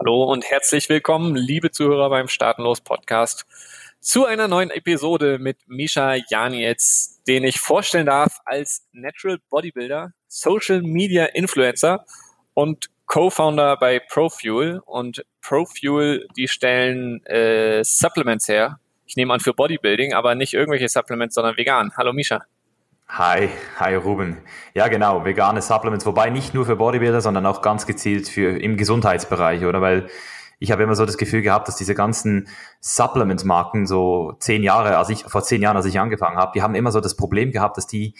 Hallo und herzlich willkommen, liebe Zuhörer beim Startenlos Podcast, zu einer neuen Episode mit Misha Janietz, den ich vorstellen darf als Natural Bodybuilder, Social Media Influencer und Co-Founder bei Profuel. Und Profuel, die stellen äh, Supplements her. Ich nehme an für Bodybuilding, aber nicht irgendwelche Supplements, sondern vegan. Hallo Misha. Hi, hi Ruben. Ja, genau, vegane Supplements, wobei nicht nur für Bodybuilder, sondern auch ganz gezielt für im Gesundheitsbereich, oder? Weil ich habe immer so das Gefühl gehabt, dass diese ganzen Supplement-Marken so zehn Jahre, als ich vor zehn Jahren, als ich angefangen habe, die haben immer so das Problem gehabt, dass die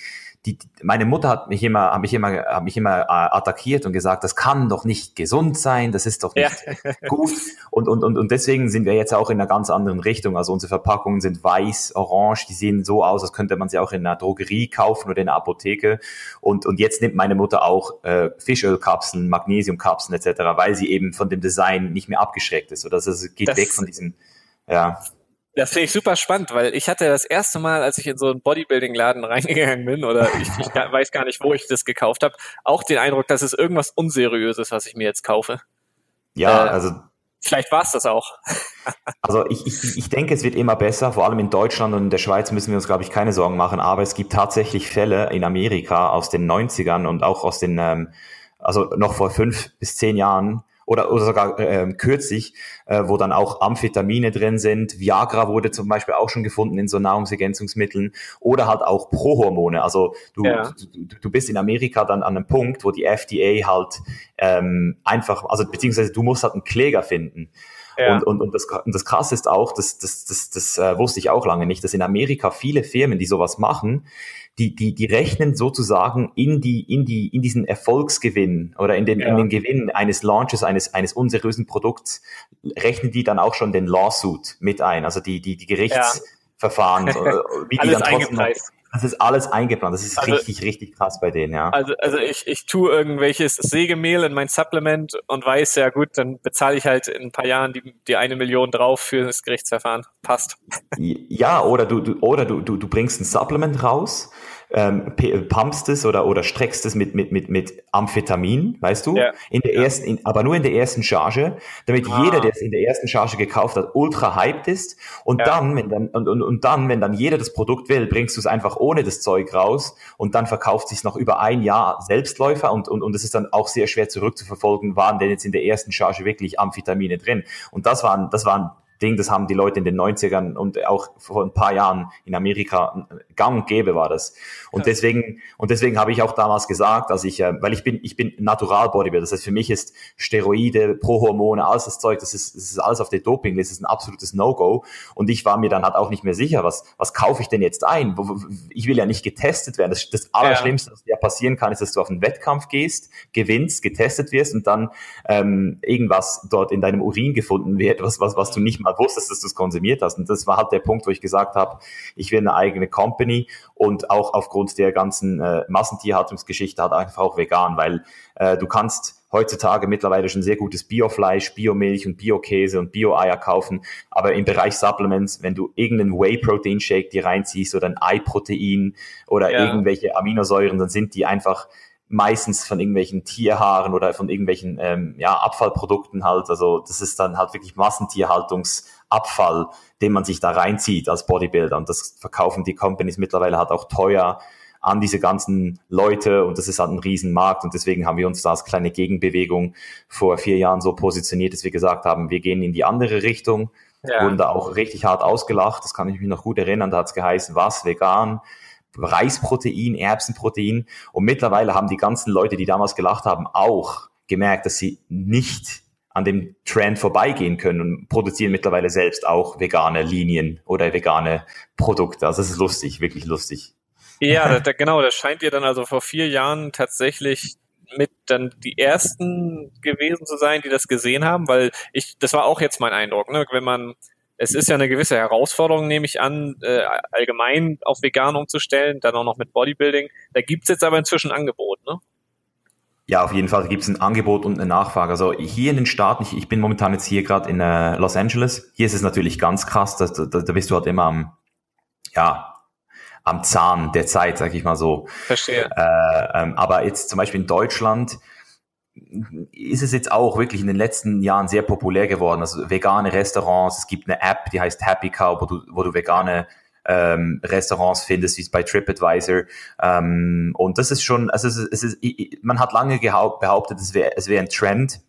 die, meine Mutter hat mich immer, hat mich immer, hat mich immer äh, attackiert und gesagt, das kann doch nicht gesund sein, das ist doch nicht ja. gut. Und, und, und, und deswegen sind wir jetzt auch in einer ganz anderen Richtung. Also unsere Verpackungen sind weiß, orange, die sehen so aus, als könnte man sie auch in einer Drogerie kaufen oder in einer Apotheke. Und, und jetzt nimmt meine Mutter auch äh, Fischölkapseln, Magnesiumkapseln etc., weil sie eben von dem Design nicht mehr abgeschreckt ist. Oder also es geht das, weg von diesem, ja. Das finde ich super spannend, weil ich hatte das erste Mal, als ich in so einen Bodybuilding-Laden reingegangen bin, oder ich, ich weiß gar nicht, wo ich das gekauft habe, auch den Eindruck, dass es irgendwas Unseriöses, was ich mir jetzt kaufe. Ja, äh, also. Vielleicht war es das auch. also ich, ich, ich denke, es wird immer besser, vor allem in Deutschland und in der Schweiz müssen wir uns, glaube ich, keine Sorgen machen, aber es gibt tatsächlich Fälle in Amerika aus den 90ern und auch aus den, ähm, also noch vor fünf bis zehn Jahren, oder, oder sogar äh, kürzlich, äh, wo dann auch Amphetamine drin sind. Viagra wurde zum Beispiel auch schon gefunden in so Nahrungsergänzungsmitteln oder halt auch Prohormone. Also du, ja. du, du bist in Amerika dann an einem Punkt, wo die FDA halt ähm, einfach, also beziehungsweise du musst halt einen Kläger finden. Ja. Und, und, und, das, und das Krasse ist auch, das, das, das, das äh, wusste ich auch lange nicht, dass in Amerika viele Firmen, die sowas machen, die, die, die rechnen sozusagen in die, in die, in diesen Erfolgsgewinn oder in den, ja. in den Gewinn eines Launches, eines, eines unseriösen Produkts, rechnen die dann auch schon den Lawsuit mit ein, also die, die, die Gerichtsverfahren, ja. wie die dann trotzdem das ist alles eingeplant. Das ist also, richtig, richtig krass bei denen, ja. Also, also ich, ich tue irgendwelches Sägemehl in mein Supplement und weiß, ja gut, dann bezahle ich halt in ein paar Jahren die, die eine Million drauf für das Gerichtsverfahren. Passt. Ja, oder du, du oder du, du, du bringst ein Supplement raus ähm, pumpst es oder, oder streckst es mit, mit, mit, mit Amphetamin, weißt du? Ja. In der ersten, in, aber nur in der ersten Charge, damit ah. jeder, der es in der ersten Charge gekauft hat, ultra hyped ist. Und ja. dann, wenn dann, und, und, und dann, wenn dann jeder das Produkt will, bringst du es einfach ohne das Zeug raus und dann verkauft sich noch über ein Jahr Selbstläufer und, und, und es ist dann auch sehr schwer zurückzuverfolgen, waren denn jetzt in der ersten Charge wirklich Amphetamine drin. Und das waren, das waren Ding, das haben die Leute in den 90ern und auch vor ein paar Jahren in Amerika gang und gäbe war das. Und ja. deswegen, und deswegen habe ich auch damals gesagt, dass ich, äh, weil ich bin, ich bin Natural Bodybuilder. Das heißt, für mich ist Steroide, Prohormone, alles das Zeug, das ist, das ist alles auf der Dopingliste, das ist ein absolutes No-Go. Und ich war mir dann halt auch nicht mehr sicher, was, was kaufe ich denn jetzt ein? Ich will ja nicht getestet werden. Das, das Allerschlimmste, was dir passieren kann, ist, dass du auf einen Wettkampf gehst, gewinnst, getestet wirst und dann ähm, irgendwas dort in deinem Urin gefunden wird, was, was, was du nicht mal mal wusstest, dass du es konsumiert hast. Und das war halt der Punkt, wo ich gesagt habe, ich will eine eigene Company und auch aufgrund der ganzen äh, Massentierhaltungsgeschichte halt einfach auch vegan, weil äh, du kannst heutzutage mittlerweile schon sehr gutes Biofleisch, Biomilch und Biokäse und Bio-Eier kaufen. Aber im Bereich Supplements, wenn du irgendeinen Whey-Protein-Shake dir reinziehst oder ein Ei-Protein oder ja. irgendwelche Aminosäuren, dann sind die einfach meistens von irgendwelchen Tierhaaren oder von irgendwelchen ähm, ja, Abfallprodukten halt. Also das ist dann halt wirklich Massentierhaltungsabfall, den man sich da reinzieht als Bodybuilder. Und das verkaufen die Companies mittlerweile halt auch teuer an diese ganzen Leute und das ist halt ein Riesenmarkt und deswegen haben wir uns da als kleine Gegenbewegung vor vier Jahren so positioniert, dass wir gesagt haben, wir gehen in die andere Richtung, ja. wurden da auch richtig hart ausgelacht, das kann ich mich noch gut erinnern, da hat es geheißen, was, vegan, Reisprotein, Erbsenprotein. Und mittlerweile haben die ganzen Leute, die damals gelacht haben, auch gemerkt, dass sie nicht an dem Trend vorbeigehen können und produzieren mittlerweile selbst auch vegane Linien oder vegane Produkte. Also das ist lustig, wirklich lustig. Ja, da, genau, das scheint ihr dann also vor vier Jahren tatsächlich mit dann die ersten gewesen zu sein, die das gesehen haben, weil ich, das war auch jetzt mein Eindruck, ne? wenn man es ist ja eine gewisse Herausforderung, nehme ich an, äh, allgemein auf vegan umzustellen, dann auch noch mit Bodybuilding. Da gibt's jetzt aber inzwischen Angebot, ne? Ja, auf jeden Fall gibt es ein Angebot und eine Nachfrage. Also hier in den Staaten, ich, ich bin momentan jetzt hier gerade in äh, Los Angeles. Hier ist es natürlich ganz krass, da, da, da bist du halt immer am, ja, am Zahn der Zeit, sag ich mal so. Verstehe. Äh, ähm, aber jetzt zum Beispiel in Deutschland, ist es jetzt auch wirklich in den letzten Jahren sehr populär geworden. Also vegane Restaurants, es gibt eine App, die heißt Happy Cow, wo du, wo du vegane ähm, Restaurants findest, wie es bei TripAdvisor. Ähm, und das ist schon, also es ist, es ist, man hat lange behauptet, es wäre es wäre ein Trend.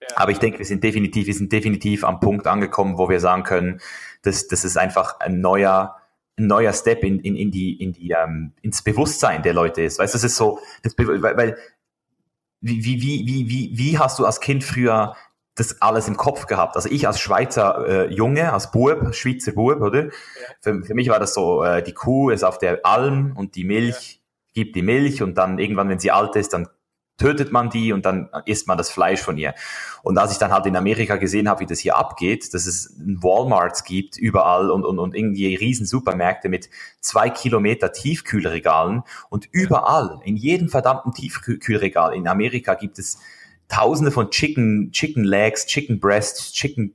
Ja. Aber ich denke, wir sind definitiv, wir sind definitiv am Punkt angekommen, wo wir sagen können, dass das ist einfach ein neuer, ein neuer Step in, in, in die, in die, ähm, ins Bewusstsein der Leute ist. Weißt du, das ist so, das, weil, weil wie, wie, wie, wie, wie, wie hast du als Kind früher das alles im Kopf gehabt? Also ich als Schweizer äh, Junge, als Bub, Schweizer Bub, oder? Ja. Für, für mich war das so, äh, die Kuh ist auf der Alm und die Milch ja. gibt die Milch und dann irgendwann, wenn sie alt ist, dann tötet man die und dann isst man das Fleisch von ihr. Und als ich dann halt in Amerika gesehen habe, wie das hier abgeht, dass es Walmarts gibt überall und, und, und irgendwie riesen Supermärkte mit zwei Kilometer Tiefkühlregalen und überall, in jedem verdammten Tiefkühlregal in Amerika gibt es tausende von Chicken, Chicken Legs, Chicken Breasts, Chicken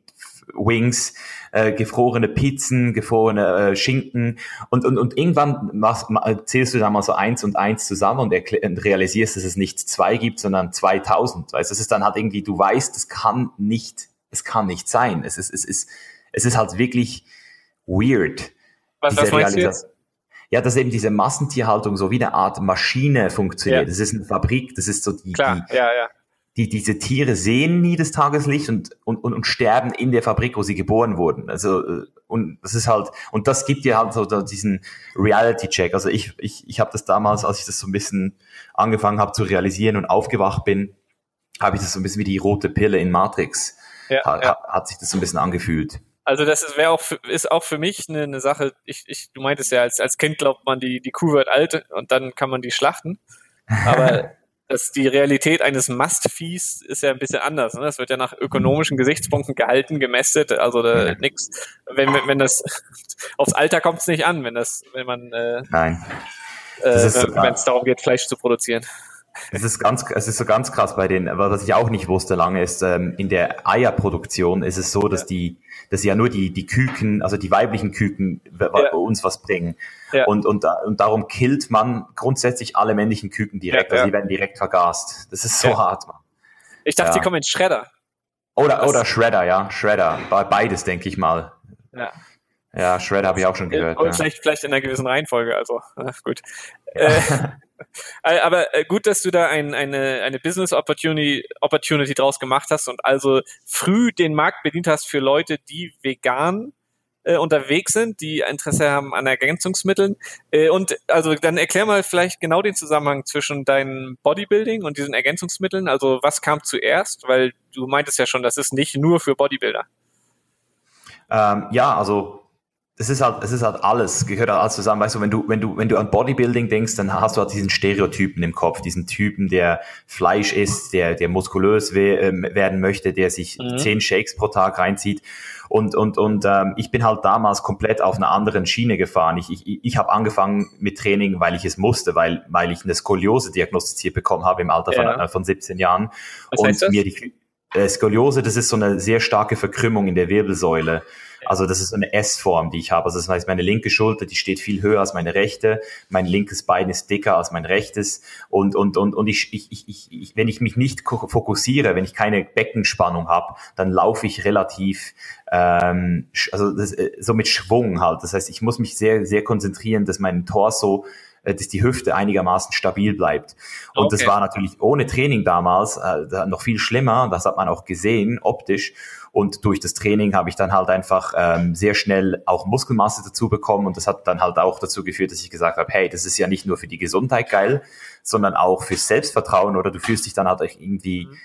Wings, äh, gefrorene Pizzen, gefrorene äh, Schinken und, und, und irgendwann machst, zählst du da mal so eins und eins zusammen und, und realisierst, dass es nicht zwei gibt, sondern 2000. Weißt, das ist dann halt irgendwie, du weißt, es kann nicht, es kann nicht sein. Es ist, es ist, es ist halt wirklich weird. Was, was meinst du jetzt? Ja, dass eben diese Massentierhaltung so wie eine Art Maschine funktioniert. Ja. Das ist eine Fabrik, das ist so die, Klar, die, ja, ja die, diese Tiere sehen nie das Tageslicht und, und, und, und sterben in der Fabrik, wo sie geboren wurden. Also, äh, und das ist halt, und das gibt dir halt so diesen Reality-Check. Also ich, ich, ich habe das damals, als ich das so ein bisschen angefangen habe zu realisieren und aufgewacht bin, habe ich das so ein bisschen wie die rote Pille in Matrix. Ja, hat, ja. hat sich das so ein bisschen angefühlt. Also das ist, wäre auch für, ist auch für mich eine, eine Sache. Ich, ich, du meintest ja, als, als Kind glaubt man, die, die Kuh wird alt und dann kann man die schlachten. Aber dass die Realität eines Must-Fees ist ja ein bisschen anders. Ne? Das wird ja nach ökonomischen Gesichtspunkten gehalten, gemästet, also da, mhm. nix. Wenn, wenn das aufs Alter kommt es nicht an, wenn das, wenn man äh, Nein. Äh, wenn es darum geht, Fleisch zu produzieren. Es ist ganz, es ist so ganz krass bei den, was ich auch nicht wusste lange ist, ähm, in der Eierproduktion ist es so, dass die, dass ja nur die, die Küken, also die weiblichen Küken ja. uns was bringen. Ja. Und, und, und darum killt man grundsätzlich alle männlichen Küken direkt, ja, also die werden direkt vergast. Das ist so hart, man. Ich dachte, die kommen in Schredder. Oder, oder Shredder, ja, Shredder. Beides, denke ich mal. Ja. Ja, Shredder habe ich auch schon gehört. Und ja. vielleicht, vielleicht in einer gewissen Reihenfolge, also gut. Ja. Äh, äh, aber äh, gut, dass du da ein, eine, eine Business Opportunity, Opportunity draus gemacht hast und also früh den Markt bedient hast für Leute, die vegan äh, unterwegs sind, die Interesse haben an Ergänzungsmitteln. Äh, und also dann erklär mal vielleicht genau den Zusammenhang zwischen deinem Bodybuilding und diesen Ergänzungsmitteln. Also was kam zuerst? Weil du meintest ja schon, das ist nicht nur für Bodybuilder. Ähm, ja, also es ist halt, es ist halt alles, gehört halt alles zusammen. Weißt du, wenn du, wenn du, wenn du an Bodybuilding denkst, dann hast du halt diesen Stereotypen im Kopf, diesen Typen, der Fleisch isst, der, der muskulös we ähm, werden möchte, der sich mhm. zehn Shakes pro Tag reinzieht. Und, und, und ähm, ich bin halt damals komplett auf einer anderen Schiene gefahren. Ich, ich, ich habe angefangen mit Training, weil ich es musste, weil, weil ich eine Skoliose diagnostiziert bekommen habe im Alter von, ja. äh, von 17 Jahren. Was und mir die äh, Skoliose, das ist so eine sehr starke Verkrümmung in der Wirbelsäule. Also das ist so eine S-Form, die ich habe. Also das heißt, meine linke Schulter, die steht viel höher als meine rechte. Mein linkes Bein ist dicker als mein rechtes. Und, und, und, und ich, ich, ich, ich, wenn ich mich nicht fokussiere, wenn ich keine Beckenspannung habe, dann laufe ich relativ ähm, also das, äh, so mit Schwung halt. Das heißt, ich muss mich sehr, sehr konzentrieren, dass mein Torso äh, dass die Hüfte einigermaßen stabil bleibt. Und okay. das war natürlich ohne Training damals äh, noch viel schlimmer. Das hat man auch gesehen, optisch. Und durch das Training habe ich dann halt einfach ähm, sehr schnell auch Muskelmasse dazu bekommen. Und das hat dann halt auch dazu geführt, dass ich gesagt habe, hey, das ist ja nicht nur für die Gesundheit geil, sondern auch fürs Selbstvertrauen oder du fühlst dich dann halt irgendwie, mhm.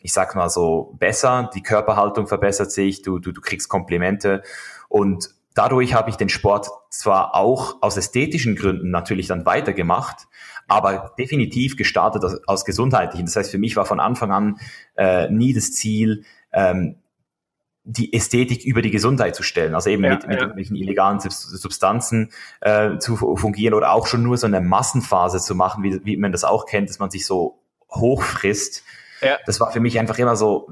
ich sag mal so, besser, die Körperhaltung verbessert sich, du, du, du kriegst Komplimente. Und dadurch habe ich den Sport zwar auch aus ästhetischen Gründen natürlich dann weitergemacht, aber definitiv gestartet aus, aus gesundheitlichen. Das heißt, für mich war von Anfang an äh, nie das Ziel, ähm, die Ästhetik über die Gesundheit zu stellen, also eben ja, mit, mit ja. irgendwelchen illegalen Substanzen äh, zu fungieren oder auch schon nur so eine Massenphase zu machen, wie, wie man das auch kennt, dass man sich so hochfrisst. Ja. Das war für mich einfach immer so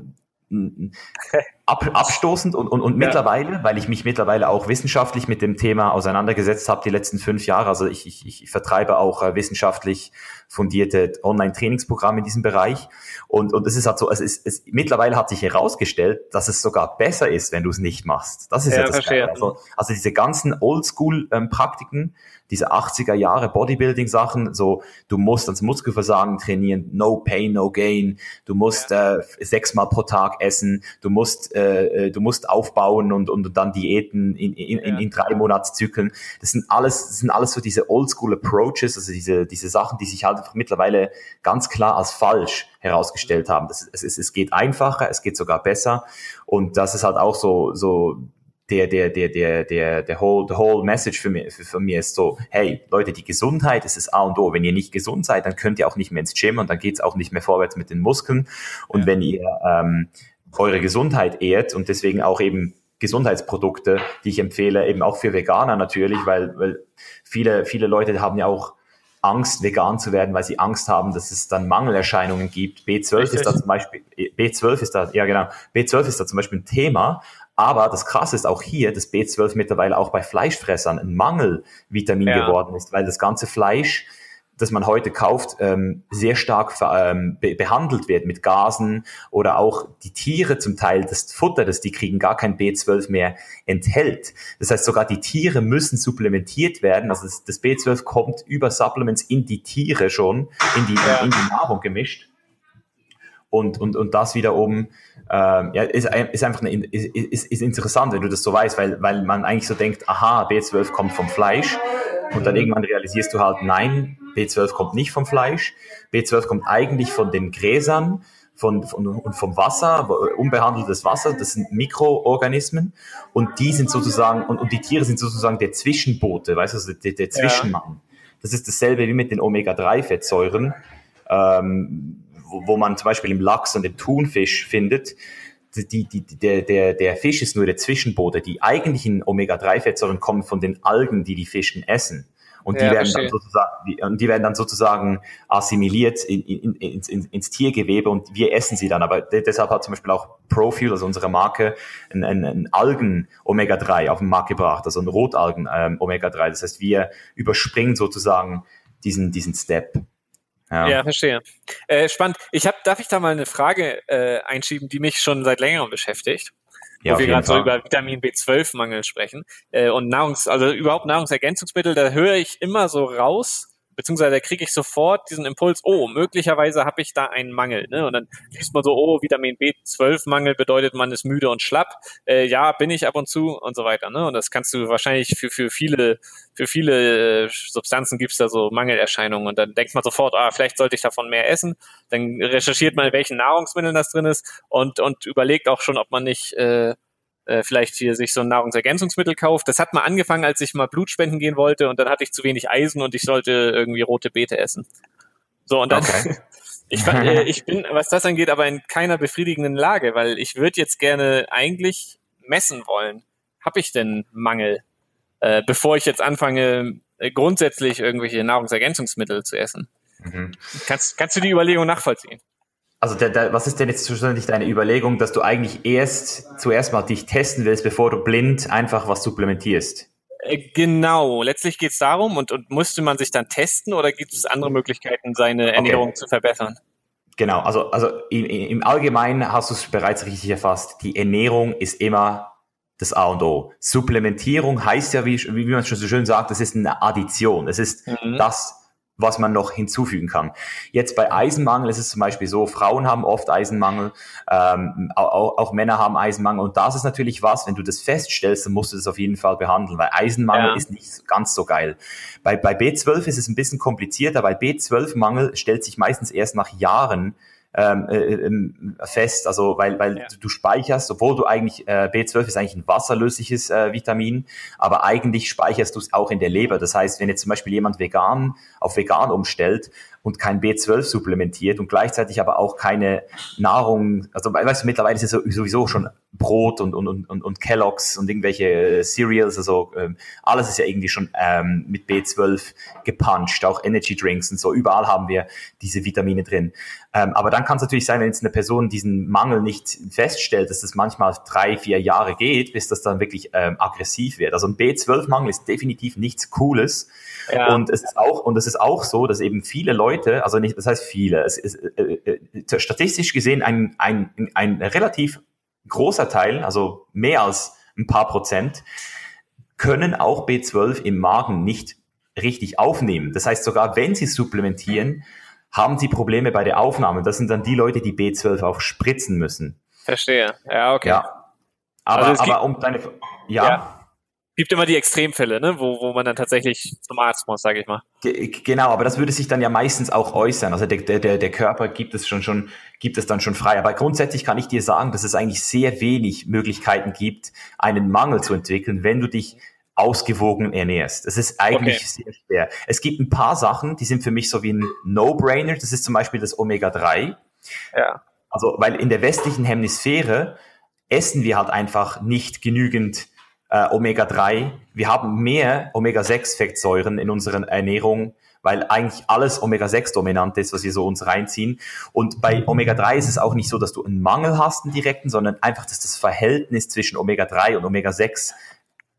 ab, abstoßend und, und, und ja. mittlerweile, weil ich mich mittlerweile auch wissenschaftlich mit dem Thema auseinandergesetzt habe die letzten fünf Jahre. Also ich, ich, ich vertreibe auch äh, wissenschaftlich fundierte Online-Trainingsprogramme in diesem Bereich. Und, und es ist halt so, es ist, es, mittlerweile hat sich herausgestellt, dass es sogar besser ist, wenn du es nicht machst. Das ist ja, ja das. Also, also diese ganzen Oldschool-Praktiken, ähm, diese 80er Jahre Bodybuilding-Sachen, so du musst ans Muskelversagen trainieren, no pain, no gain, du musst ja. äh, sechsmal pro Tag essen, du musst, äh, äh du musst aufbauen und, und dann Diäten in, in, in, in drei Monatszyklen. Das sind alles, das sind alles so diese Oldschool Approaches, also diese, diese Sachen, die sich halt mittlerweile ganz klar als falsch herausgestellt haben. Das, es, es, es geht einfacher, es geht sogar besser und das ist halt auch so, so der, der, der, der, der, der whole, the whole message für mich, für, für mich ist so, hey, Leute, die Gesundheit ist das A und O. Wenn ihr nicht gesund seid, dann könnt ihr auch nicht mehr ins Gym und dann geht's auch nicht mehr vorwärts mit den Muskeln. Und ja. wenn ihr ähm, eure Gesundheit ehrt und deswegen auch eben Gesundheitsprodukte, die ich empfehle, eben auch für Veganer natürlich, weil, weil viele, viele Leute haben ja auch Angst, vegan zu werden, weil sie Angst haben, dass es dann Mangelerscheinungen gibt. B12 Richtig. ist da zum Beispiel, B12 ist da, ja genau, B12 ist da zum Beispiel ein Thema, aber das Krasse ist auch hier, dass B12 mittlerweile auch bei Fleischfressern ein Mangelvitamin ja. geworden ist, weil das ganze Fleisch, das man heute kauft, ähm, sehr stark ähm, be behandelt wird mit Gasen oder auch die Tiere zum Teil, das Futter, das die kriegen, gar kein B12 mehr enthält. Das heißt, sogar die Tiere müssen supplementiert werden. Also das, das B12 kommt über Supplements in die Tiere schon, in die, ja. in die Nahrung gemischt. Und, und, und das wiederum ähm, ja, ist, ist einfach eine, ist, ist, ist interessant, wenn du das so weißt, weil, weil man eigentlich so denkt, aha, B12 kommt vom Fleisch und dann irgendwann realisierst du halt, nein, B12 kommt nicht vom Fleisch, B12 kommt eigentlich von den Gräsern von, von, und vom Wasser, unbehandeltes Wasser, das sind Mikroorganismen und die sind sozusagen, und, und die Tiere sind sozusagen der Zwischenbote, weißt du, also der, der Zwischenmann. Ja. Das ist dasselbe wie mit den Omega-3-Fettsäuren. Ähm, wo, wo man zum Beispiel im Lachs und im Thunfisch findet, die, die, der, der, der Fisch ist nur der Zwischenbote. Die eigentlichen Omega-3-Fettsäuren kommen von den Algen, die die Fischen essen. Und die, ja, werden dann sozusagen, die, und die werden dann sozusagen assimiliert in, in, in, ins, ins Tiergewebe und wir essen sie dann. Aber deshalb hat zum Beispiel auch Profuel, also unsere Marke, ein, ein, ein Algen-Omega-3 auf den Markt gebracht, also ein Rotalgen-Omega-3. Ähm, das heißt, wir überspringen sozusagen diesen, diesen Step. Ja, ja verstehe. Äh, spannend. Ich hab, darf ich da mal eine Frage äh, einschieben, die mich schon seit längerem beschäftigt? Ja, wo wir gerade so über Vitamin B12-Mangel sprechen. Äh, und Nahrungs-, also überhaupt Nahrungsergänzungsmittel, da höre ich immer so raus, beziehungsweise kriege ich sofort diesen Impuls, oh, möglicherweise habe ich da einen Mangel. Ne? Und dann liest man so, oh, Vitamin B12-Mangel bedeutet, man ist müde und schlapp. Äh, ja, bin ich ab und zu und so weiter. Ne? Und das kannst du wahrscheinlich für, für viele, für viele äh, Substanzen gibt es da so Mangelerscheinungen. Und dann denkt man sofort, ah, vielleicht sollte ich davon mehr essen. Dann recherchiert man, welchen Nahrungsmitteln das drin ist und, und überlegt auch schon, ob man nicht äh, äh, vielleicht hier sich so ein Nahrungsergänzungsmittel kauft. Das hat mal angefangen, als ich mal Blut spenden gehen wollte und dann hatte ich zu wenig Eisen und ich sollte irgendwie rote Beete essen. So, und dann, okay. ich, äh, ich bin, was das angeht, aber in keiner befriedigenden Lage, weil ich würde jetzt gerne eigentlich messen wollen. Habe ich denn Mangel, äh, bevor ich jetzt anfange, äh, grundsätzlich irgendwelche Nahrungsergänzungsmittel zu essen? Mhm. Kannst, kannst du die Überlegung nachvollziehen? Also der, der, was ist denn jetzt schlussendlich deine Überlegung, dass du eigentlich erst zuerst mal dich testen willst, bevor du blind einfach was supplementierst? Äh, genau, letztlich geht es darum und, und musste man sich dann testen oder gibt es andere Möglichkeiten, seine Ernährung okay. zu verbessern? Genau, also, also im, im Allgemeinen hast du es bereits richtig erfasst. Die Ernährung ist immer das A und O. Supplementierung heißt ja, wie, wie man schon so schön sagt, das ist eine Addition. Es ist mhm. das, was man noch hinzufügen kann. Jetzt bei Eisenmangel ist es zum Beispiel so, Frauen haben oft Eisenmangel, ähm, auch, auch, Männer haben Eisenmangel und das ist natürlich was, wenn du das feststellst, dann musst du das auf jeden Fall behandeln, weil Eisenmangel ja. ist nicht ganz so geil. Bei, bei B12 ist es ein bisschen komplizierter, weil B12-Mangel stellt sich meistens erst nach Jahren ähm, äh, ähm, fest, also weil, weil ja. du speicherst, obwohl du eigentlich, äh, B12 ist eigentlich ein wasserlösliches äh, Vitamin, aber eigentlich speicherst du es auch in der Leber. Das heißt, wenn jetzt zum Beispiel jemand vegan auf vegan umstellt und kein B12 supplementiert und gleichzeitig aber auch keine Nahrung, also weißt du, mittlerweile ist es sowieso schon Brot und, und, und, und Kelloggs und irgendwelche äh, Cereals, also ähm, alles ist ja irgendwie schon ähm, mit B12 gepuncht, auch Energy Drinks und so, überall haben wir diese Vitamine drin. Ähm, aber dann kann es natürlich sein, wenn jetzt eine Person diesen Mangel nicht feststellt, dass das manchmal drei, vier Jahre geht, bis das dann wirklich ähm, aggressiv wird. Also ein B12-Mangel ist definitiv nichts Cooles. Ja. Und es ist auch, und es ist auch so, dass eben viele Leute, also nicht, das heißt viele, es ist äh, äh, statistisch gesehen ein, ein, ein relativ großer Teil, also mehr als ein paar Prozent, können auch B12 im Magen nicht richtig aufnehmen. Das heißt, sogar wenn sie supplementieren, haben sie Probleme bei der Aufnahme. Das sind dann die Leute, die B12 auch spritzen müssen. Verstehe. Ja, okay. Ja. Aber, also aber um deine, ja. ja gibt immer die Extremfälle, ne? wo, wo man dann tatsächlich zum Arzt muss, sage ich mal. Genau, aber das würde sich dann ja meistens auch äußern. Also der, der, der Körper gibt es schon, schon, gibt es dann schon frei. Aber grundsätzlich kann ich dir sagen, dass es eigentlich sehr wenig Möglichkeiten gibt, einen Mangel zu entwickeln, wenn du dich ausgewogen ernährst. Das ist eigentlich okay. sehr schwer. Es gibt ein paar Sachen, die sind für mich so wie ein No-Brainer. Das ist zum Beispiel das Omega-3. Ja. Also, weil in der westlichen Hemisphäre essen wir halt einfach nicht genügend äh, Omega-3. Wir haben mehr Omega-6-Fettsäuren in unserer Ernährung, weil eigentlich alles Omega-6 dominant ist, was wir so uns reinziehen. Und bei Omega-3 ist es auch nicht so, dass du einen Mangel hast, einen direkten, sondern einfach, dass das Verhältnis zwischen Omega-3 und Omega-6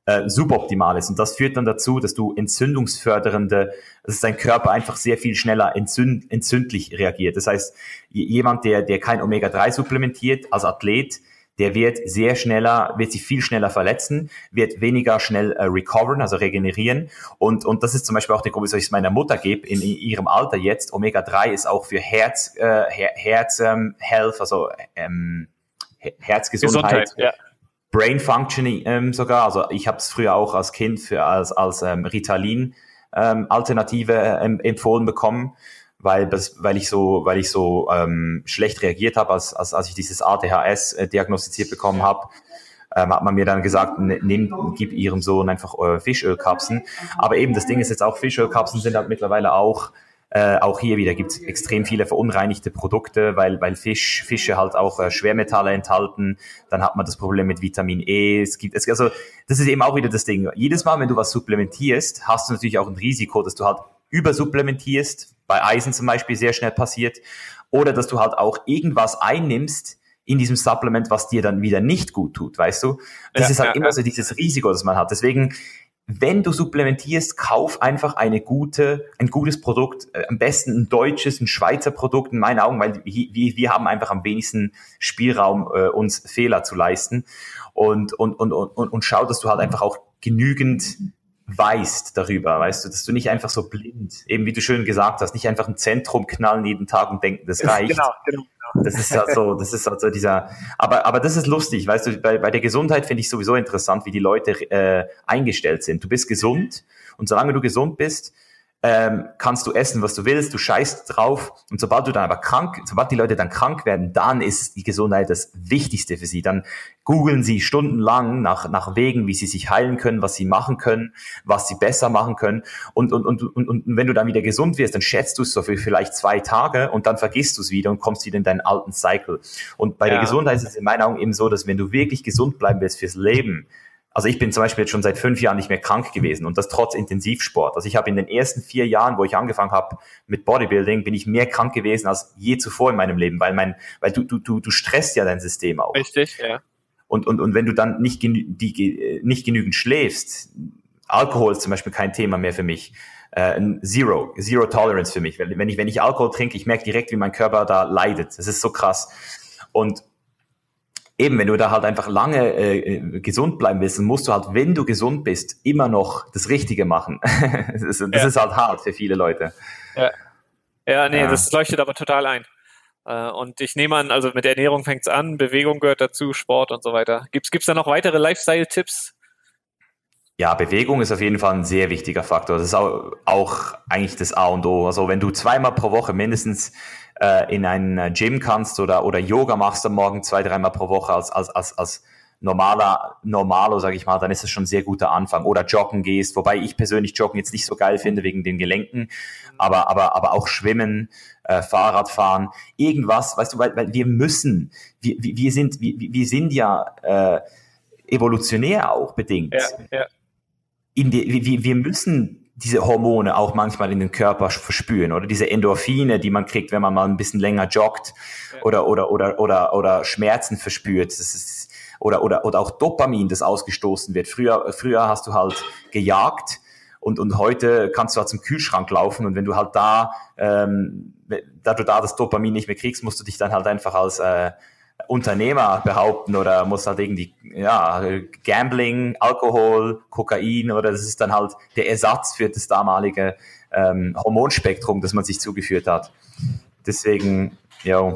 äh, suboptimal ist. Und das führt dann dazu, dass du entzündungsfördernde, dass dein Körper einfach sehr viel schneller entzünd, entzündlich reagiert. Das heißt, jemand, der, der kein Omega-3 supplementiert als Athlet, der wird sehr schneller, wird sich viel schneller verletzen, wird weniger schnell äh, recoveren, also regenerieren. Und, und das ist zum Beispiel auch der Grund, wieso ich es meiner Mutter gebe, in, in ihrem Alter jetzt. Omega-3 ist auch für Herz, äh, Herz ähm, Health, also ähm, Herzgesundheit. Gesundheit, ja. Brain Functioning ähm, sogar. Also ich habe es früher auch als Kind für als, als ähm, Ritalin ähm, Alternative ähm, empfohlen bekommen weil, weil ich so, weil ich so ähm, schlecht reagiert habe, als, als, als ich dieses ADHS äh, diagnostiziert bekommen habe. Ähm, hat man mir dann gesagt, nimm, gib ihrem Sohn einfach äh, Fischölkapseln. Aber eben das Ding ist jetzt auch, Fischölkapseln sind halt mittlerweile auch äh, auch hier wieder gibt es extrem viele verunreinigte Produkte, weil, weil Fisch, Fische halt auch äh, Schwermetalle enthalten. Dann hat man das Problem mit Vitamin E. Es gibt, es, also das ist eben auch wieder das Ding. Jedes Mal, wenn du was supplementierst, hast du natürlich auch ein Risiko, dass du halt übersupplementierst, bei Eisen zum Beispiel sehr schnell passiert, oder dass du halt auch irgendwas einnimmst in diesem Supplement, was dir dann wieder nicht gut tut, weißt du? Das ja, ist halt ja, immer ja. so dieses Risiko, das man hat. Deswegen, wenn du supplementierst, kauf einfach eine gute, ein gutes Produkt, äh, am besten ein deutsches, ein Schweizer Produkt in meinen Augen, weil wir, wir haben einfach am wenigsten Spielraum, äh, uns Fehler zu leisten und, und, und, und, und schau, dass du halt einfach auch genügend weißt darüber, weißt du, dass du nicht einfach so blind, eben wie du schön gesagt hast, nicht einfach ein Zentrum knallen jeden Tag und denken, das reicht. Genau, genau. Das ist halt so, das ist halt so dieser, aber, aber das ist lustig, weißt du, bei, bei der Gesundheit finde ich sowieso interessant, wie die Leute äh, eingestellt sind. Du bist gesund und solange du gesund bist, ähm, kannst du essen, was du willst, du scheißt drauf. Und sobald du dann aber krank, sobald die Leute dann krank werden, dann ist die Gesundheit das Wichtigste für sie. Dann googeln sie stundenlang nach, nach Wegen, wie sie sich heilen können, was sie machen können, was sie besser machen können. Und, und, und, und, und wenn du dann wieder gesund wirst, dann schätzt du es so für vielleicht zwei Tage und dann vergisst du es wieder und kommst wieder in deinen alten Cycle. Und bei ja. der Gesundheit ist es in meinen Augen eben so, dass wenn du wirklich gesund bleiben willst fürs Leben, also ich bin zum Beispiel jetzt schon seit fünf Jahren nicht mehr krank gewesen und das trotz Intensivsport. Also ich habe in den ersten vier Jahren, wo ich angefangen habe mit Bodybuilding, bin ich mehr krank gewesen als je zuvor in meinem Leben, weil mein, weil du, du, du, du stresst ja dein System auch. Richtig, ja. Und, und, und wenn du dann nicht, genü die, nicht genügend schläfst, Alkohol ist zum Beispiel kein Thema mehr für mich. Äh, Zero, Zero Tolerance für mich. Wenn ich, wenn ich Alkohol trinke, ich merke direkt, wie mein Körper da leidet. Das ist so krass. Und eben, wenn du da halt einfach lange äh, gesund bleiben willst, dann musst du halt, wenn du gesund bist, immer noch das Richtige machen. das, ist, das ja. ist halt hart für viele Leute. Ja, ja nee, ja. das leuchtet aber total ein. Äh, und ich nehme an, also mit Ernährung fängt's an, Bewegung gehört dazu, Sport und so weiter. Gibt's gibt's da noch weitere Lifestyle-Tipps? Ja, Bewegung ist auf jeden Fall ein sehr wichtiger Faktor. Das ist auch, auch eigentlich das A und O. Also wenn du zweimal pro Woche mindestens äh, in ein Gym kannst oder, oder Yoga machst am Morgen zwei, dreimal pro Woche als, als, als, als normaler, normalo, sage ich mal, dann ist es schon ein sehr guter Anfang. Oder joggen gehst, wobei ich persönlich Joggen jetzt nicht so geil finde wegen den Gelenken, aber, aber, aber auch Schwimmen, äh, Fahrradfahren, irgendwas, weißt du, weil, weil wir müssen, wir, wir sind, wir, wir sind ja äh, evolutionär auch bedingt. Ja, ja. In die, wir, wir müssen diese Hormone auch manchmal in den Körper verspüren oder diese Endorphine, die man kriegt, wenn man mal ein bisschen länger joggt ja. oder, oder, oder, oder, oder Schmerzen verspürt. Das ist, oder, oder, oder auch Dopamin, das ausgestoßen wird. Früher, früher hast du halt gejagt und, und heute kannst du halt zum Kühlschrank laufen und wenn du halt da, ähm, da du da das Dopamin nicht mehr kriegst, musst du dich dann halt einfach als äh, Unternehmer behaupten oder muss halt irgendwie, ja, Gambling, Alkohol, Kokain oder das ist dann halt der Ersatz für das damalige ähm, Hormonspektrum, das man sich zugeführt hat. Deswegen, ja.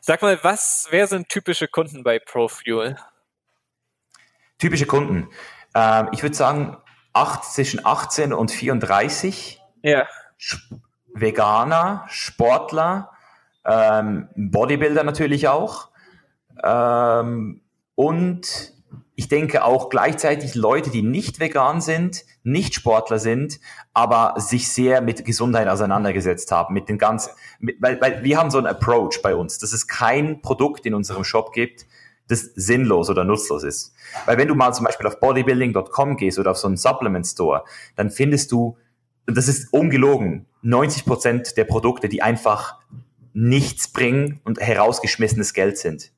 Sag mal, was, wer sind typische Kunden bei ProFuel? Typische Kunden. Ähm, ich würde sagen, acht, zwischen 18 und 34. Ja. Veganer, Sportler, ähm, Bodybuilder natürlich auch. Ähm, und ich denke auch gleichzeitig Leute, die nicht vegan sind, nicht Sportler sind, aber sich sehr mit Gesundheit auseinandergesetzt haben, mit den ganz, mit, weil, weil wir haben so einen Approach bei uns, dass es kein Produkt in unserem Shop gibt, das sinnlos oder nutzlos ist. Weil wenn du mal zum Beispiel auf bodybuilding.com gehst oder auf so einen Supplement Store, dann findest du, das ist ungelogen, 90 Prozent der Produkte, die einfach nichts bringen und herausgeschmissenes Geld sind.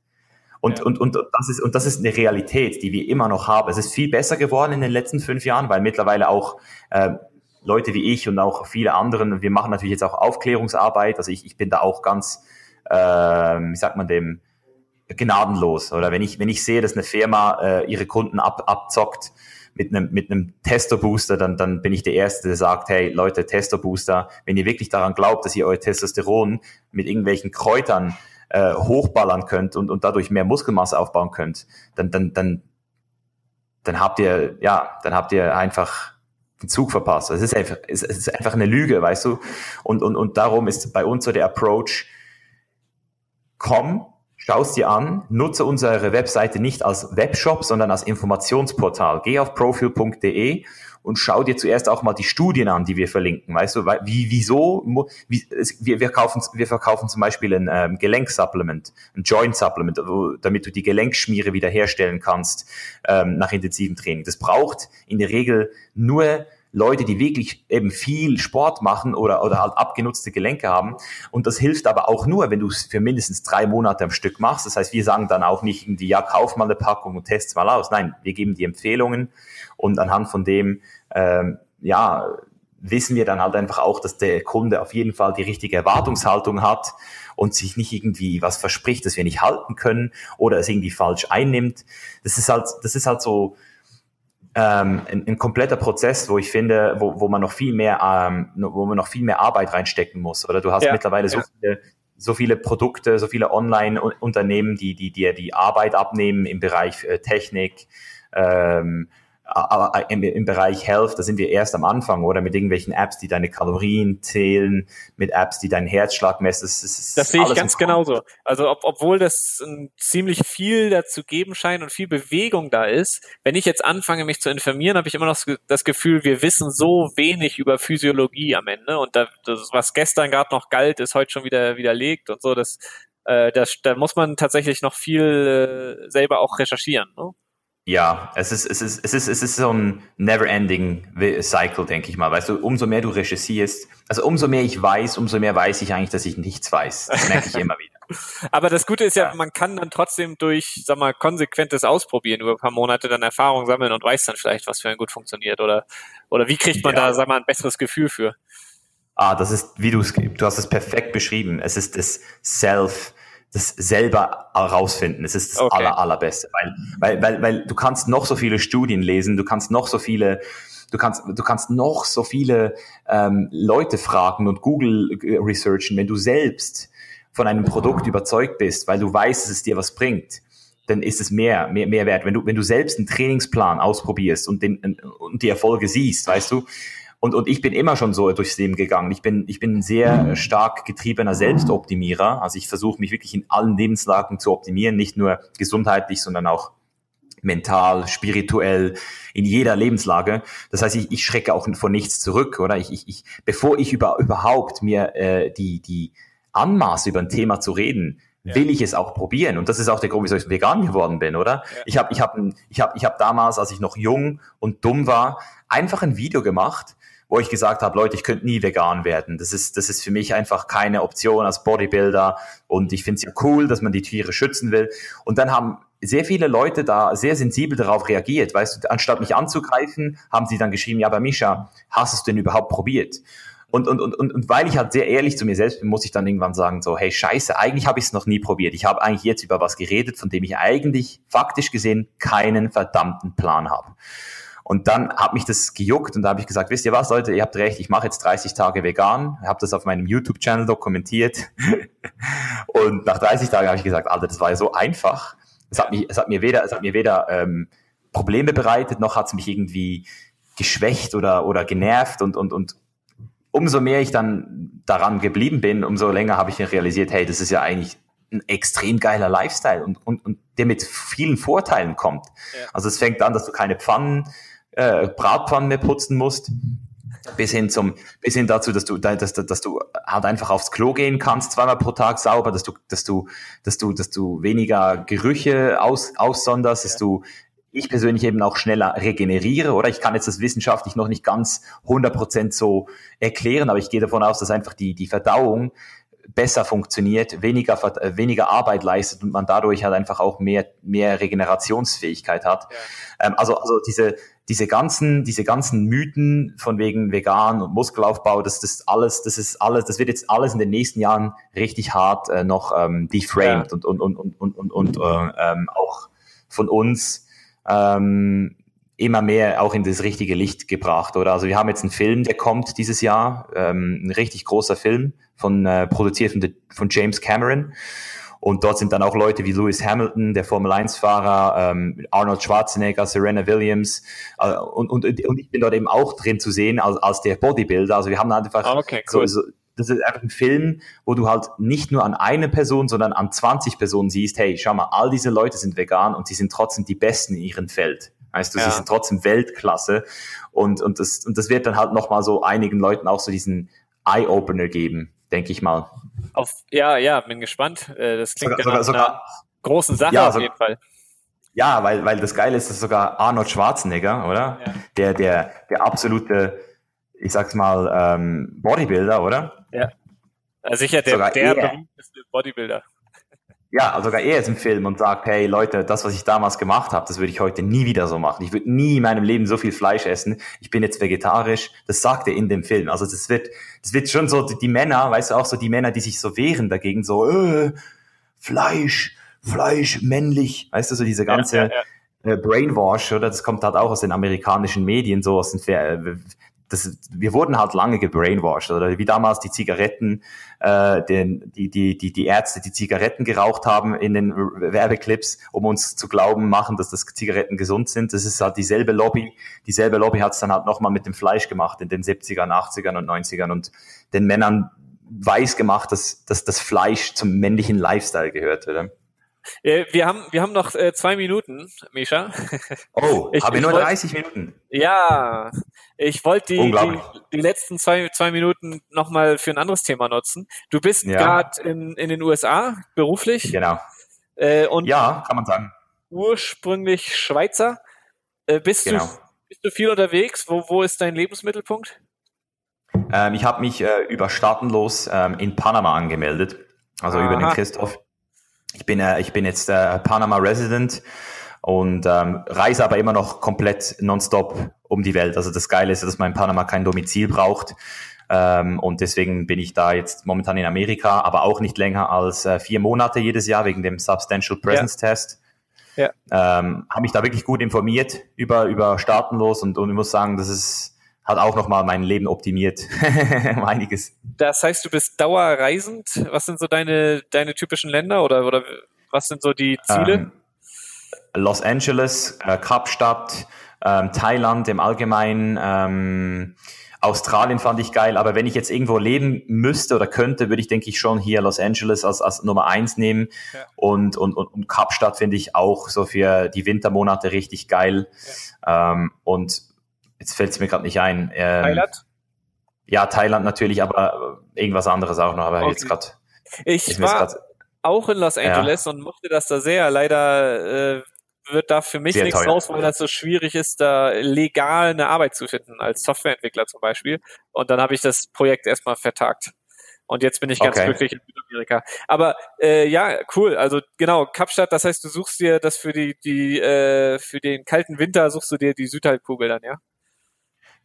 Und, ja. und, und, das ist, und das ist eine Realität, die wir immer noch haben. Es ist viel besser geworden in den letzten fünf Jahren, weil mittlerweile auch äh, Leute wie ich und auch viele anderen, wir machen natürlich jetzt auch Aufklärungsarbeit. Also ich, ich bin da auch ganz, äh, wie sagt man dem, gnadenlos. Oder wenn ich, wenn ich sehe, dass eine Firma äh, ihre Kunden ab, abzockt mit einem, mit einem Testo-Booster, dann, dann bin ich der Erste, der sagt, hey Leute, Testo-Booster, wenn ihr wirklich daran glaubt, dass ihr euer Testosteron mit irgendwelchen Kräutern äh, hochballern könnt und, und dadurch mehr Muskelmasse aufbauen könnt, dann, dann, dann, dann habt ihr, ja, dann habt ihr einfach den Zug verpasst. Es ist einfach, es ist einfach eine Lüge, weißt du? Und, und, und darum ist bei uns so der Approach, komm, Schau es dir an, nutze unsere Webseite nicht als Webshop, sondern als Informationsportal. Geh auf profil.de und schau dir zuerst auch mal die Studien an, die wir verlinken. Weißt du, wie, wieso, wie, wir, wir, kaufen, wir verkaufen zum Beispiel ein ähm, Gelenksupplement, ein Joint Supplement, wo, damit du die Gelenkschmiere wiederherstellen kannst ähm, nach intensivem Training. Das braucht in der Regel nur Leute, die wirklich eben viel Sport machen oder, oder halt abgenutzte Gelenke haben. Und das hilft aber auch nur, wenn du es für mindestens drei Monate am Stück machst. Das heißt, wir sagen dann auch nicht irgendwie, ja, kauf mal eine Packung und test mal aus. Nein, wir geben die Empfehlungen und anhand von dem, ähm, ja, wissen wir dann halt einfach auch, dass der Kunde auf jeden Fall die richtige Erwartungshaltung hat und sich nicht irgendwie was verspricht, das wir nicht halten können oder es irgendwie falsch einnimmt. Das ist halt, das ist halt so, ähm, ein, ein kompletter Prozess, wo ich finde, wo, wo man noch viel mehr, ähm, wo man noch viel mehr Arbeit reinstecken muss. Oder du hast ja, mittlerweile so viele so viele Produkte, so viele Online-Unternehmen, die, die dir die Arbeit abnehmen im Bereich äh, Technik, ähm, aber im, im Bereich Health, da sind wir erst am Anfang, oder mit irgendwelchen Apps, die deine Kalorien zählen, mit Apps, die deinen Herzschlag messen. Das, ist das sehe ich ganz genauso. Also ob, obwohl das ziemlich viel dazu geben scheint und viel Bewegung da ist, wenn ich jetzt anfange, mich zu informieren, habe ich immer noch das Gefühl, wir wissen so wenig über Physiologie am Ende und da, das, was gestern gerade noch galt, ist heute schon wieder widerlegt und so. Das, äh, das, da muss man tatsächlich noch viel äh, selber auch recherchieren. Ne? Ja, es ist, es ist, es ist, es ist so ein never-ending Cycle, denke ich mal. Weißt du, umso mehr du recherchierst, also umso mehr ich weiß, umso mehr weiß ich eigentlich, dass ich nichts weiß. Das merke ich immer wieder. Aber das Gute ist ja, ja, man kann dann trotzdem durch, sag mal, konsequentes Ausprobieren über ein paar Monate dann Erfahrung sammeln und weiß dann vielleicht, was für ein gut funktioniert oder, oder wie kriegt man ja. da, sag mal, ein besseres Gefühl für? Ah, das ist, wie du es, du hast es perfekt beschrieben. Es ist das Self, das selber herausfinden. Es ist das okay. aller, allerbeste, weil, weil, weil, weil du kannst noch so viele Studien lesen, du kannst noch so viele, du kannst, du kannst noch so viele ähm, Leute fragen und Google äh, researchen, wenn du selbst von einem Produkt überzeugt bist, weil du weißt, dass es dir was bringt, dann ist es mehr, mehr, mehr wert. Wenn du, wenn du selbst einen Trainingsplan ausprobierst und, den, und die Erfolge siehst, weißt du, und, und ich bin immer schon so durchs Leben gegangen. Ich bin, ich bin ein sehr stark getriebener Selbstoptimierer. Also ich versuche mich wirklich in allen Lebenslagen zu optimieren, nicht nur gesundheitlich, sondern auch mental, spirituell, in jeder Lebenslage. Das heißt, ich, ich schrecke auch von nichts zurück, oder? Ich, ich, ich, bevor ich über, überhaupt mir äh, die, die Anmaß über ein Thema zu reden, ja. will ich es auch probieren. Und das ist auch der Grund, wieso ich vegan geworden bin, oder? Ja. Ich habe ich hab, ich hab, ich hab damals, als ich noch jung und dumm war, einfach ein Video gemacht, wo ich gesagt habe, Leute, ich könnte nie vegan werden. Das ist, das ist für mich einfach keine Option als Bodybuilder. Und ich finde es ja cool, dass man die Tiere schützen will. Und dann haben sehr viele Leute da sehr sensibel darauf reagiert. Weißt du, anstatt mich anzugreifen, haben sie dann geschrieben, ja, aber Misha, hast du es denn überhaupt probiert? Und, und, und, und, weil ich halt sehr ehrlich zu mir selbst bin, muss ich dann irgendwann sagen, so, hey, scheiße, eigentlich habe ich es noch nie probiert. Ich habe eigentlich jetzt über was geredet, von dem ich eigentlich faktisch gesehen keinen verdammten Plan habe. Und dann hat mich das gejuckt und da habe ich gesagt, wisst ihr was, Leute, ihr habt recht, ich mache jetzt 30 Tage vegan, habe das auf meinem YouTube-Channel dokumentiert. und nach 30 Tagen habe ich gesagt, Alter, das war ja so einfach. Es hat, mich, es hat mir weder, es hat mir weder ähm, Probleme bereitet, noch hat es mich irgendwie geschwächt oder, oder genervt und, und, und umso mehr ich dann daran geblieben bin, umso länger habe ich realisiert, hey, das ist ja eigentlich ein extrem geiler Lifestyle und, und, und der mit vielen Vorteilen kommt. Ja. Also es fängt an, dass du keine Pfannen, äh, Bratpfannen mehr putzen musst, bis hin zum, bis hin dazu, dass du, dass, dass du halt einfach aufs Klo gehen kannst, zweimal pro Tag sauber, dass du, dass du, dass du, dass du weniger Gerüche aus, aussonderst, ja. dass du ich persönlich eben auch schneller regeneriere, oder? Ich kann jetzt das wissenschaftlich noch nicht ganz 100% so erklären, aber ich gehe davon aus, dass einfach die, die Verdauung besser funktioniert, weniger, äh, weniger Arbeit leistet und man dadurch halt einfach auch mehr, mehr Regenerationsfähigkeit hat. Ja. Ähm, also, also diese, diese ganzen, diese ganzen Mythen von wegen vegan und Muskelaufbau, das, das alles, das ist alles, das wird jetzt alles in den nächsten Jahren richtig hart äh, noch ähm, deframed ja. und, und, und, und, und, und, und äh, ähm, auch von uns ähm, immer mehr auch in das richtige Licht gebracht, oder? Also wir haben jetzt einen Film, der kommt dieses Jahr, ähm, ein richtig großer Film, von äh, produziert von, von James Cameron. Und dort sind dann auch Leute wie Lewis Hamilton, der Formel-1-Fahrer, ähm, Arnold Schwarzenegger, Serena Williams. Äh, und, und, und ich bin dort eben auch drin zu sehen als, als der Bodybuilder. Also wir haben einfach ah, okay, cool. so, so das ist einfach ein Film, wo du halt nicht nur an eine Person, sondern an 20 Personen siehst, hey, schau mal, all diese Leute sind vegan und sie sind trotzdem die Besten in ihrem Feld. Weißt du, ja. sie sind trotzdem Weltklasse. Und, und, das, und das wird dann halt nochmal so einigen Leuten auch so diesen Eye-Opener geben, denke ich mal. Auf, ja, ja, bin gespannt. Äh, das klingt sogar, ja sogar, einer großen Sache ja, auf jeden Fall. Ja, weil, weil das Geile ist, dass sogar Arnold Schwarzenegger, oder? Ja. Der, der, der absolute, ich sag's mal, ähm, Bodybuilder, oder? Ja. Sicher der, sogar der berühmteste Bodybuilder. Ja, also sogar er ist im Film und sagt, hey Leute, das, was ich damals gemacht habe, das würde ich heute nie wieder so machen. Ich würde nie in meinem Leben so viel Fleisch essen. Ich bin jetzt vegetarisch. Das sagt er in dem Film. Also das wird, das wird schon so die, Männer, weißt du auch so die Männer, die sich so wehren dagegen, so äh, Fleisch, Fleisch, männlich, weißt du so diese ganze ja, ja, ja. Äh, Brainwash, oder das kommt halt auch aus den amerikanischen Medien, so aus den äh, das, wir wurden halt lange gebrainwashed oder wie damals die Zigaretten, äh, den, die, die, die, die Ärzte, die Zigaretten geraucht haben in den Werbeclips, um uns zu glauben machen, dass das Zigaretten gesund sind. Das ist halt dieselbe Lobby. Dieselbe Lobby hat es dann halt nochmal mit dem Fleisch gemacht in den 70ern, 80ern und 90ern und den Männern weiß gemacht, dass, dass das Fleisch zum männlichen Lifestyle gehört. Oder? Äh, wir haben, wir haben noch äh, zwei Minuten, Misha. Oh, ich, habe nur wollt, 30 Minuten. Ja, ich wollte die, die, die, letzten zwei, zwei Minuten nochmal für ein anderes Thema nutzen. Du bist ja. gerade in, in den USA beruflich. Genau. Äh, und ja, kann man sagen. Ursprünglich Schweizer. Äh, bist, genau. du, bist du viel unterwegs? Wo, wo ist dein Lebensmittelpunkt? Ähm, ich habe mich äh, über Staatenlos ähm, in Panama angemeldet. Also Aha. über den Christoph. Ich bin, äh, ich bin jetzt äh, Panama Resident und ähm, reise aber immer noch komplett nonstop um die Welt. Also das Geile ist, dass man in Panama kein Domizil braucht. Ähm, und deswegen bin ich da jetzt momentan in Amerika, aber auch nicht länger als äh, vier Monate jedes Jahr wegen dem Substantial Presence ja. Test. Ja. Ähm, habe mich da wirklich gut informiert über, über Staatenlos und, und ich muss sagen, das ist hat auch nochmal mein Leben optimiert. einiges. Das heißt, du bist dauerreisend. Was sind so deine, deine typischen Länder oder, oder was sind so die Ziele? Ähm, Los Angeles, äh, Kapstadt, ähm, Thailand im Allgemeinen, ähm, Australien fand ich geil, aber wenn ich jetzt irgendwo leben müsste oder könnte, würde ich, denke ich, schon hier Los Angeles als, als Nummer eins nehmen. Ja. Und, und, und, und Kapstadt finde ich auch so für die Wintermonate richtig geil. Ja. Ähm, und jetzt fällt es mir gerade nicht ein. Ähm, Thailand? Ja, Thailand natürlich, aber irgendwas anderes auch noch. Aber okay. jetzt gerade. Ich war auch in Los Angeles ja. und mochte das da sehr. Leider äh, wird da für mich Sehr nichts teuer. raus, weil das so schwierig ist, da legal eine Arbeit zu finden, als Softwareentwickler zum Beispiel. Und dann habe ich das Projekt erstmal vertagt. Und jetzt bin ich ganz okay. glücklich in Südamerika. Aber äh, ja, cool. Also genau, Kapstadt, das heißt, du suchst dir das für die, die äh, für den kalten Winter suchst du dir die Südhalbkugel dann, ja?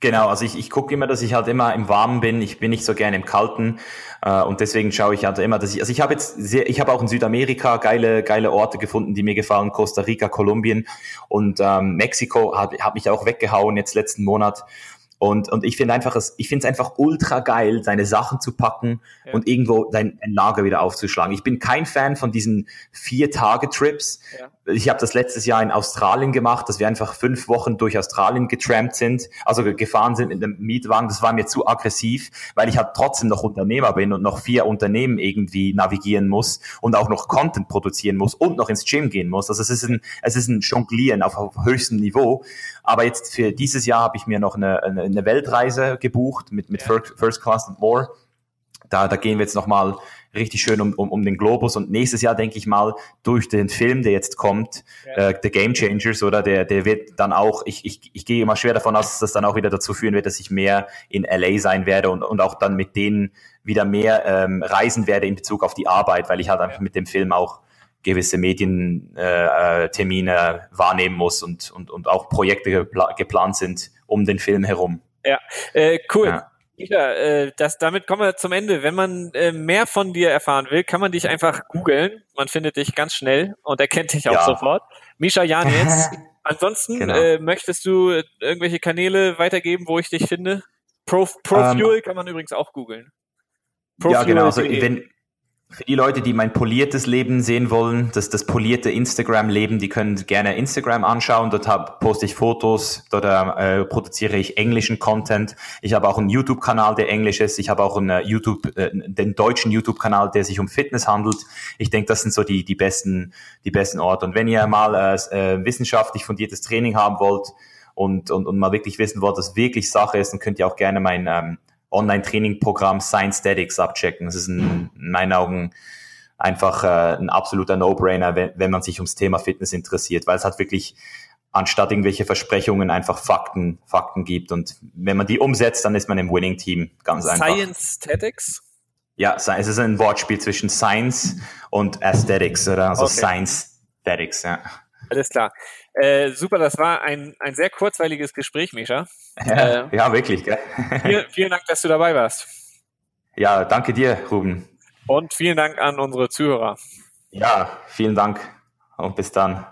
Genau, also ich, ich gucke immer, dass ich halt immer im Warmen bin. Ich bin nicht so gerne im Kalten äh, und deswegen schaue ich halt immer, dass ich, also ich habe jetzt sehr, ich habe auch in Südamerika geile geile Orte gefunden, die mir gefallen. Costa Rica, Kolumbien und ähm, Mexiko hat, hat mich auch weggehauen jetzt letzten Monat. Und, und ich finde einfach, ich finde es einfach ultra geil, seine Sachen zu packen ja. und irgendwo sein Lager wieder aufzuschlagen. Ich bin kein Fan von diesen Vier-Tage-Trips. Ja. Ich habe das letztes Jahr in Australien gemacht, dass wir einfach fünf Wochen durch Australien getrampt sind, also gefahren sind mit einem Mietwagen. Das war mir zu aggressiv, weil ich halt trotzdem noch Unternehmer bin und noch vier Unternehmen irgendwie navigieren muss und auch noch Content produzieren muss und noch ins Gym gehen muss. Also es ist ein, es ist ein Jonglieren auf, auf höchstem Niveau. Aber jetzt für dieses Jahr habe ich mir noch eine, eine, eine Weltreise gebucht mit, mit ja. First Class and More. Da, da gehen wir jetzt nochmal richtig schön um, um, um den Globus und nächstes Jahr denke ich mal durch den Film, der jetzt kommt, ja. äh, The Game Changers, oder der, der wird dann auch, ich, ich, ich gehe immer schwer davon aus, dass das dann auch wieder dazu führen wird, dass ich mehr in LA sein werde und, und auch dann mit denen wieder mehr ähm, reisen werde in Bezug auf die Arbeit, weil ich halt einfach mit dem Film auch gewisse Medientermine äh, äh wahrnehmen muss und, und, und auch Projekte gepla geplant sind um den Film herum. Ja, äh, cool. Ja. Ja, äh, das, damit kommen wir zum Ende. Wenn man äh, mehr von dir erfahren will, kann man dich einfach googeln. Man findet dich ganz schnell und erkennt dich auch ja. sofort. Misha Janitz. Ansonsten genau. äh, möchtest du irgendwelche Kanäle weitergeben, wo ich dich finde? Pro, Profuel um, ähm, kann man übrigens auch googeln. ja, genau. Also, wenn, für die Leute, die mein poliertes Leben sehen wollen, das, das polierte Instagram-Leben, die können gerne Instagram anschauen. Dort hab, poste ich Fotos, dort äh, produziere ich englischen Content. Ich habe auch einen YouTube-Kanal, der englisch ist. Ich habe auch einen äh, YouTube, äh, den deutschen YouTube-Kanal, der sich um Fitness handelt. Ich denke, das sind so die, die besten, die besten Orte. Und wenn ihr mal äh, äh, wissenschaftlich fundiertes Training haben wollt und, und, und mal wirklich wissen wollt, dass wirklich Sache ist, dann könnt ihr auch gerne mein ähm, Online-Training-Programm Science Statics abchecken. Das ist in, meinen Augen einfach äh, ein absoluter No-Brainer, wenn, wenn man sich ums Thema Fitness interessiert, weil es hat wirklich anstatt irgendwelche Versprechungen einfach Fakten, Fakten gibt. Und wenn man die umsetzt, dann ist man im Winning-Team ganz Science einfach. Science Statics? Ja, es ist ein Wortspiel zwischen Science und Aesthetics, oder? Also okay. Science Statics, ja. Alles klar. Äh, super, das war ein, ein sehr kurzweiliges Gespräch, Misha. Ja, äh, ja wirklich. Gell? Vielen, vielen Dank, dass du dabei warst. Ja, danke dir, Ruben. Und vielen Dank an unsere Zuhörer. Ja, vielen Dank und bis dann.